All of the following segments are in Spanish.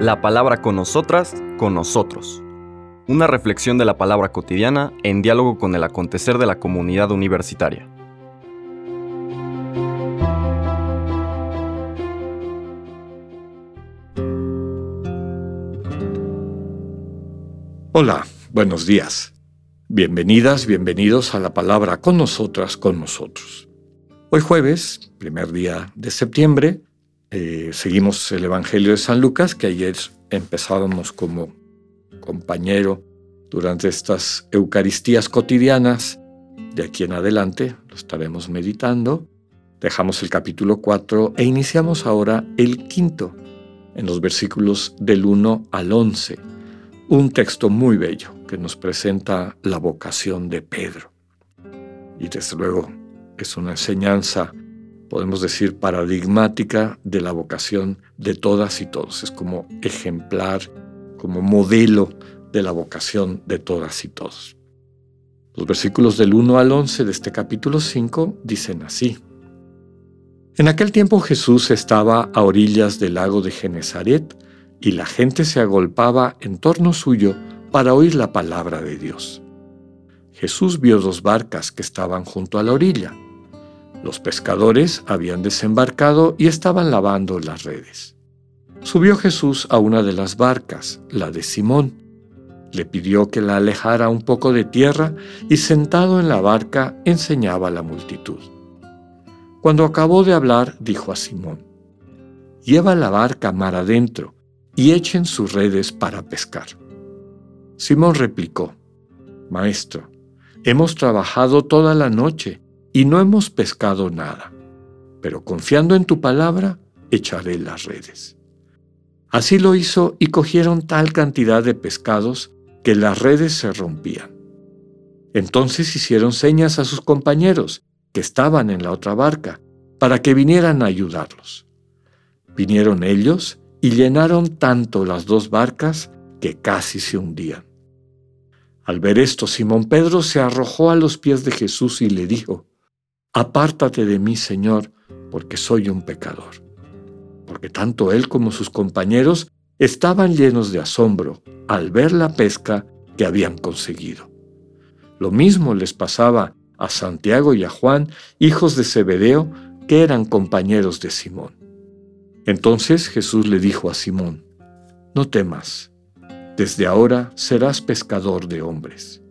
La palabra con nosotras, con nosotros. Una reflexión de la palabra cotidiana en diálogo con el acontecer de la comunidad universitaria. Hola, buenos días. Bienvenidas, bienvenidos a la palabra con nosotras, con nosotros. Hoy jueves, primer día de septiembre, eh, seguimos el Evangelio de San Lucas, que ayer empezábamos como compañero durante estas Eucaristías cotidianas. De aquí en adelante lo estaremos meditando. Dejamos el capítulo 4 e iniciamos ahora el quinto, en los versículos del 1 al 11. Un texto muy bello que nos presenta la vocación de Pedro. Y desde luego es una enseñanza, podemos decir, paradigmática de la vocación de todas y todos. Es como ejemplar, como modelo de la vocación de todas y todos. Los versículos del 1 al 11 de este capítulo 5 dicen así. En aquel tiempo Jesús estaba a orillas del lago de Genezaret y la gente se agolpaba en torno suyo para oír la palabra de Dios. Jesús vio dos barcas que estaban junto a la orilla. Los pescadores habían desembarcado y estaban lavando las redes. Subió Jesús a una de las barcas, la de Simón. Le pidió que la alejara un poco de tierra y sentado en la barca enseñaba a la multitud. Cuando acabó de hablar, dijo a Simón, Lleva la barca mar adentro y echen sus redes para pescar. Simón replicó, Maestro, hemos trabajado toda la noche y no hemos pescado nada, pero confiando en tu palabra, echaré las redes. Así lo hizo y cogieron tal cantidad de pescados que las redes se rompían. Entonces hicieron señas a sus compañeros, que estaban en la otra barca, para que vinieran a ayudarlos. Vinieron ellos y llenaron tanto las dos barcas que casi se hundían. Al ver esto, Simón Pedro se arrojó a los pies de Jesús y le dijo, Apártate de mí, Señor, porque soy un pecador. Porque tanto él como sus compañeros estaban llenos de asombro al ver la pesca que habían conseguido. Lo mismo les pasaba a Santiago y a Juan, hijos de Zebedeo, que eran compañeros de Simón. Entonces Jesús le dijo a Simón, No temas, desde ahora serás pescador de hombres.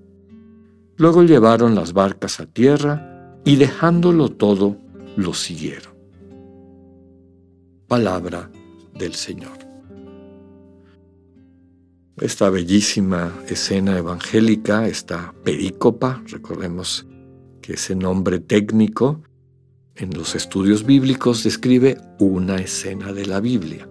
Luego llevaron las barcas a tierra y dejándolo todo, lo siguieron. Palabra del Señor. Esta bellísima escena evangélica, esta perícopa, recordemos que ese nombre técnico en los estudios bíblicos describe una escena de la Biblia.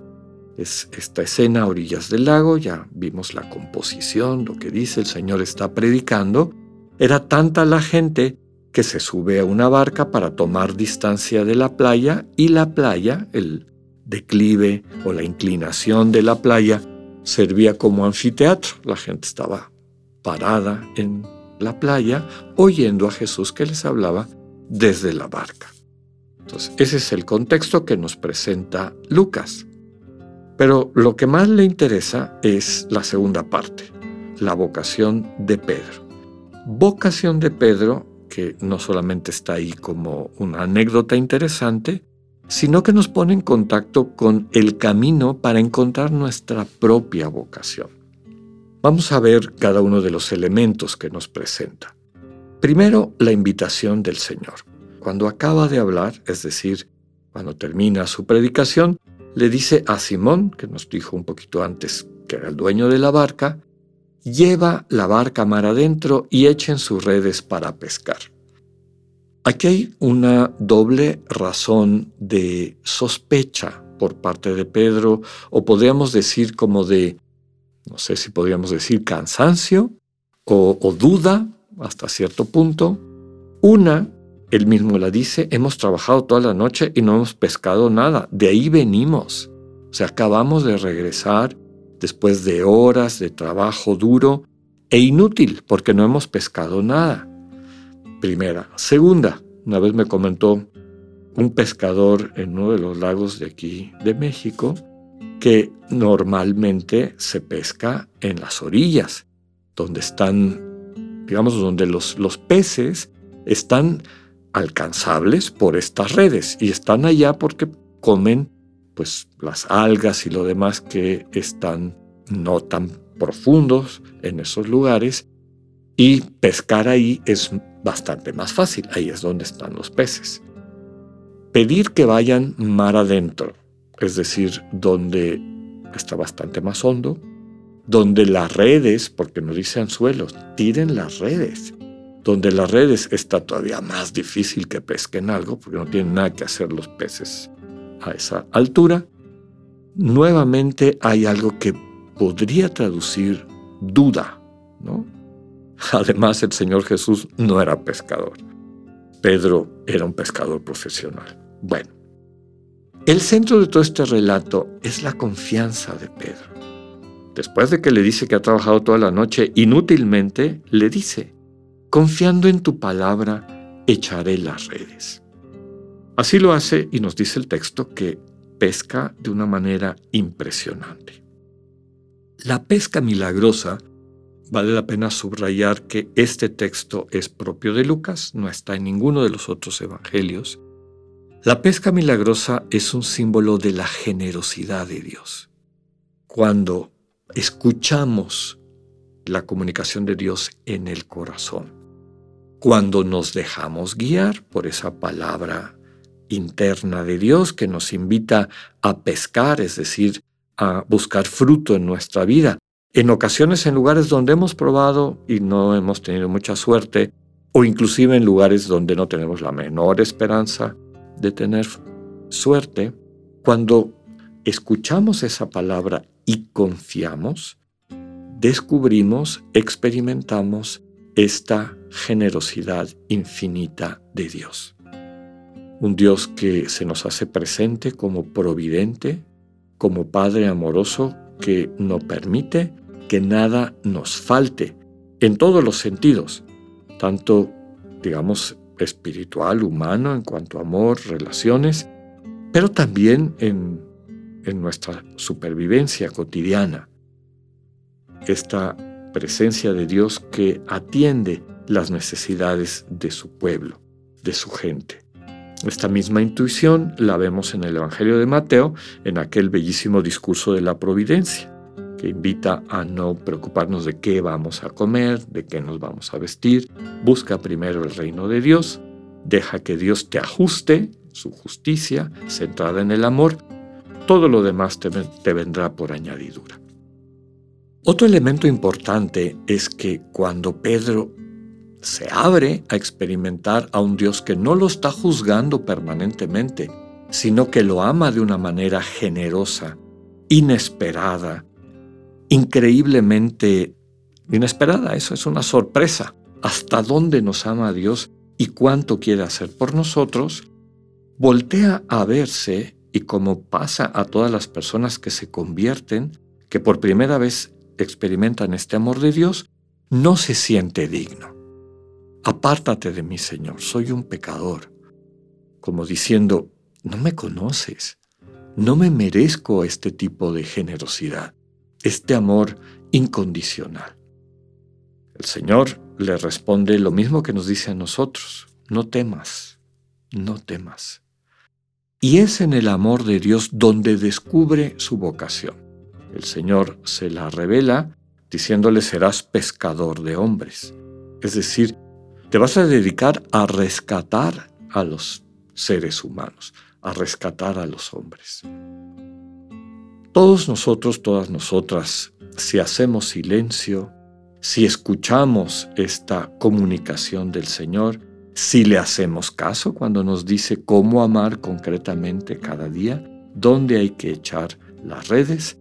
Es esta escena a orillas del lago, ya vimos la composición, lo que dice el Señor está predicando. Era tanta la gente que se sube a una barca para tomar distancia de la playa y la playa, el declive o la inclinación de la playa, servía como anfiteatro. La gente estaba parada en la playa oyendo a Jesús que les hablaba desde la barca. Entonces, ese es el contexto que nos presenta Lucas. Pero lo que más le interesa es la segunda parte, la vocación de Pedro. Vocación de Pedro que no solamente está ahí como una anécdota interesante, sino que nos pone en contacto con el camino para encontrar nuestra propia vocación. Vamos a ver cada uno de los elementos que nos presenta. Primero, la invitación del Señor. Cuando acaba de hablar, es decir, cuando termina su predicación, le dice a Simón, que nos dijo un poquito antes que era el dueño de la barca, lleva la barca mar adentro y echen sus redes para pescar. Aquí hay una doble razón de sospecha por parte de Pedro, o podríamos decir como de, no sé si podríamos decir cansancio o, duda hasta cierto punto. Una él mismo la dice, hemos trabajado toda la noche y no hemos pescado nada. De ahí venimos. O sea, acabamos de regresar después de horas de trabajo duro e inútil porque no hemos pescado nada. Primera. Segunda, una vez me comentó un pescador en uno de los lagos de aquí de México que normalmente se pesca en las orillas, donde están, digamos, donde los, los peces están alcanzables por estas redes y están allá porque comen pues las algas y lo demás que están no tan profundos en esos lugares y pescar ahí es bastante más fácil, ahí es donde están los peces. Pedir que vayan mar adentro, es decir, donde está bastante más hondo, donde las redes, porque no dice anzuelos, tiren las redes donde las redes está todavía más difícil que pesquen algo, porque no tienen nada que hacer los peces a esa altura, nuevamente hay algo que podría traducir duda, ¿no? Además, el Señor Jesús no era pescador. Pedro era un pescador profesional. Bueno, el centro de todo este relato es la confianza de Pedro. Después de que le dice que ha trabajado toda la noche inútilmente, le dice, Confiando en tu palabra, echaré las redes. Así lo hace y nos dice el texto que pesca de una manera impresionante. La pesca milagrosa, vale la pena subrayar que este texto es propio de Lucas, no está en ninguno de los otros evangelios. La pesca milagrosa es un símbolo de la generosidad de Dios. Cuando escuchamos la comunicación de Dios en el corazón, cuando nos dejamos guiar por esa palabra interna de Dios que nos invita a pescar, es decir, a buscar fruto en nuestra vida. En ocasiones en lugares donde hemos probado y no hemos tenido mucha suerte, o inclusive en lugares donde no tenemos la menor esperanza de tener suerte, cuando escuchamos esa palabra y confiamos, descubrimos, experimentamos esta generosidad infinita de Dios. Un Dios que se nos hace presente como providente, como Padre amoroso que no permite que nada nos falte en todos los sentidos, tanto, digamos, espiritual, humano, en cuanto a amor, relaciones, pero también en, en nuestra supervivencia cotidiana. Esta presencia de Dios que atiende las necesidades de su pueblo, de su gente. Esta misma intuición la vemos en el Evangelio de Mateo, en aquel bellísimo discurso de la providencia, que invita a no preocuparnos de qué vamos a comer, de qué nos vamos a vestir. Busca primero el reino de Dios, deja que Dios te ajuste su justicia, centrada en el amor, todo lo demás te, vendrá por añadidura. Otro elemento importante es que cuando Pedro se abre a experimentar a un Dios que no lo está juzgando permanentemente, sino que lo ama de una manera generosa, inesperada, increíblemente inesperada. Eso es una sorpresa. Hasta dónde nos ama Dios y cuánto quiere hacer por nosotros, voltea a verse y como pasa a todas las personas que se convierten, que por primera vez experimentan este amor de Dios, no se siente digno. Apártate de mí, Señor, soy un pecador. Como diciendo, no me conoces, no me merezco este tipo de generosidad, este amor incondicional. El Señor le responde lo mismo que nos dice a nosotros, no temas, no temas. Y es en el amor de Dios donde descubre su vocación el Señor se la revela diciéndole serás pescador de hombres. Es decir, te vas a dedicar a rescatar a los seres humanos, a rescatar a los hombres. Todos nosotros, todas nosotras, si hacemos silencio, si escuchamos esta comunicación del Señor, si le hacemos caso cuando nos dice cómo amar concretamente cada día, dónde hay que echar las redes,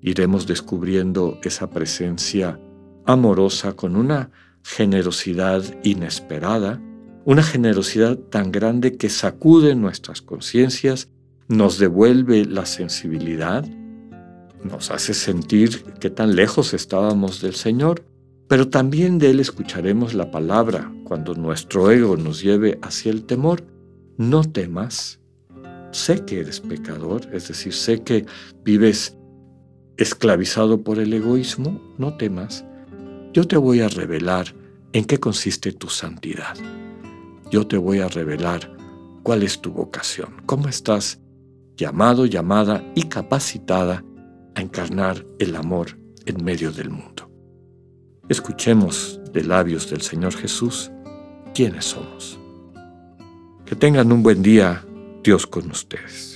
iremos descubriendo esa presencia amorosa con una generosidad inesperada, una generosidad tan grande que sacude nuestras conciencias, nos devuelve la sensibilidad, nos hace sentir que tan lejos estábamos del Señor, pero también de Él escucharemos la palabra cuando nuestro ego nos lleve hacia el temor, no temas, sé que eres pecador, es decir, sé que vives esclavizado por el egoísmo, no temas, yo te voy a revelar en qué consiste tu santidad. Yo te voy a revelar cuál es tu vocación, cómo estás llamado, llamada y capacitada a encarnar el amor en medio del mundo. Escuchemos de labios del Señor Jesús quiénes somos. Que tengan un buen día, Dios con ustedes.